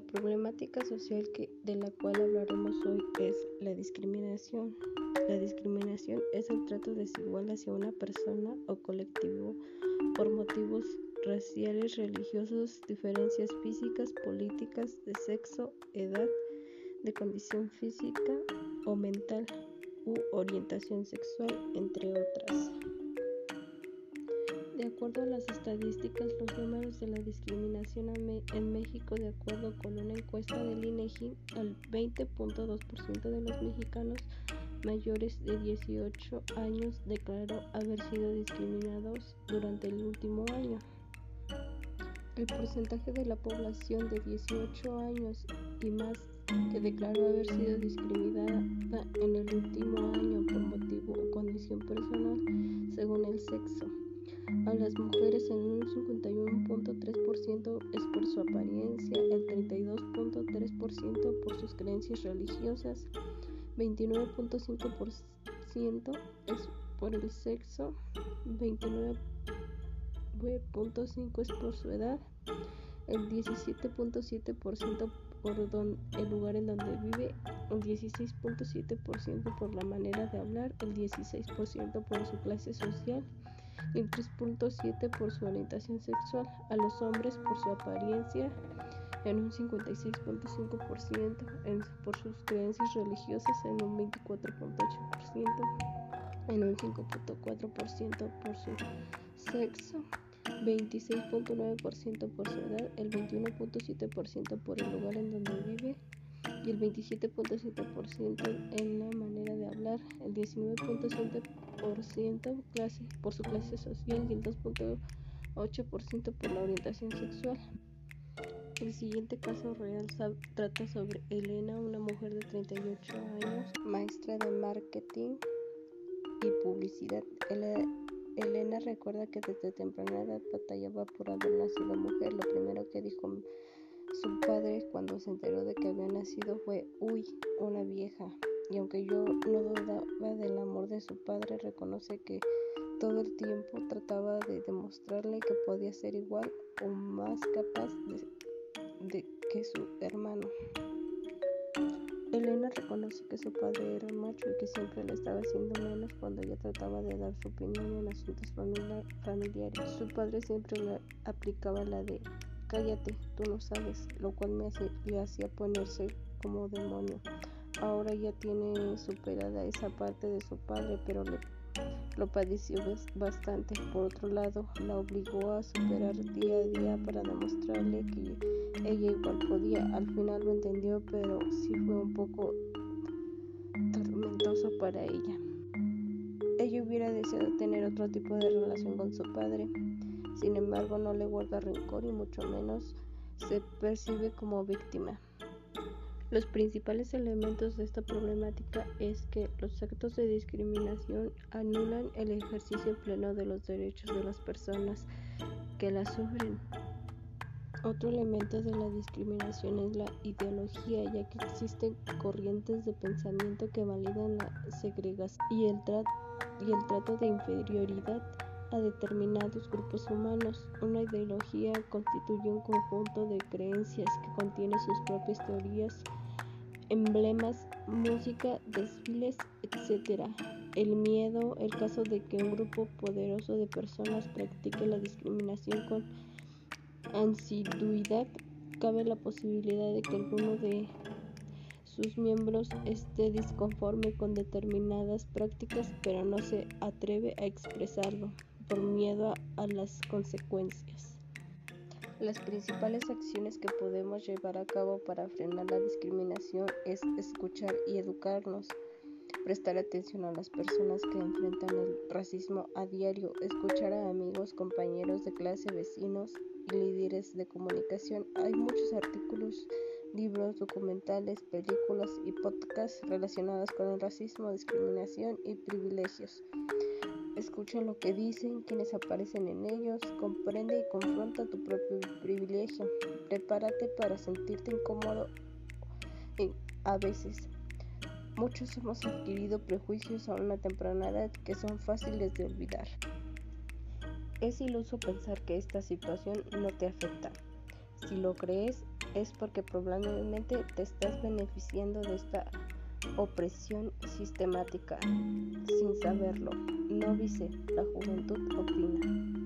La problemática social que, de la cual hablaremos hoy es la discriminación. La discriminación es el trato desigual hacia una persona o colectivo por motivos raciales, religiosos, diferencias físicas, políticas, de sexo, edad, de condición física o mental u orientación sexual, entre otras. De acuerdo a las estadísticas, los números de la discriminación en México, de acuerdo con una encuesta del INEGI, al 20.2% de los mexicanos mayores de 18 años declaró haber sido discriminados durante el último año. El porcentaje de la población de 18 años y más que declaró haber sido discriminada en el último año por motivo o condición personal según el sexo a las mujeres en un 51.3% es por su apariencia, el 32.3% por sus creencias religiosas, 29.5% es por el sexo, 29.5% es por su edad, el 17.7% por el lugar en donde vive, el 16.7% por la manera de hablar, el 16% por su clase social, el 3.7 por su orientación sexual, a los hombres por su apariencia en un 56.5%, por sus creencias religiosas en un 24.8%, en un 5.4% por su sexo, 26.9% por su edad, el 21.7% por el lugar en donde vive y el 27.7% en la manera de hablar, el 19.7% por su clase social y el 2.8% por la orientación sexual. El siguiente caso real trata sobre Elena, una mujer de 38 años, maestra de marketing y publicidad. Elena recuerda que desde temprana edad batallaba por haber nacido mujer. Lo primero que dijo su padre cuando se enteró de que había nacido fue, uy, una vieja y aunque yo no dudaba del amor de su padre, reconoce que todo el tiempo trataba de demostrarle que podía ser igual o más capaz de, que su hermano. Elena reconoce que su padre era macho y que siempre le estaba haciendo menos cuando ella trataba de dar su opinión en asuntos familiares. Su padre siempre le aplicaba la de cállate, tú no sabes, lo cual me le hacía ponerse como demonio. Ahora ya tiene superada esa parte de su padre, pero lo padeció bastante. Por otro lado, la obligó a superar día a día para demostrarle que ella igual podía. Al final lo entendió, pero sí fue un poco tormentoso para ella. Ella hubiera deseado tener otro tipo de relación con su padre. Sin embargo, no le guarda rencor y mucho menos se percibe como víctima. Los principales elementos de esta problemática es que los actos de discriminación anulan el ejercicio pleno de los derechos de las personas que la sufren. Otro elemento de la discriminación es la ideología, ya que existen corrientes de pensamiento que validan la segregación y el, y el trato de inferioridad a determinados grupos humanos. Una ideología constituye un conjunto de creencias que contiene sus propias teorías emblemas, música, desfiles, etc. El miedo, el caso de que un grupo poderoso de personas practique la discriminación con ansiduidad, cabe la posibilidad de que alguno de sus miembros esté disconforme con determinadas prácticas, pero no se atreve a expresarlo por miedo a, a las consecuencias. Las principales acciones que podemos llevar a cabo para frenar la discriminación es escuchar y educarnos, prestar atención a las personas que enfrentan el racismo a diario, escuchar a amigos, compañeros de clase, vecinos y líderes de comunicación. Hay muchos artículos, libros, documentales, películas y podcasts relacionados con el racismo, discriminación y privilegios. Escucha lo que dicen, quienes aparecen en ellos, comprende y confronta tu propio privilegio. Prepárate para sentirte incómodo a veces. Muchos hemos adquirido prejuicios a una temprana edad que son fáciles de olvidar. Es iluso pensar que esta situación no te afecta. Si lo crees, es porque probablemente te estás beneficiando de esta opresión sistemática sin saberlo. No dice, la juventud opina.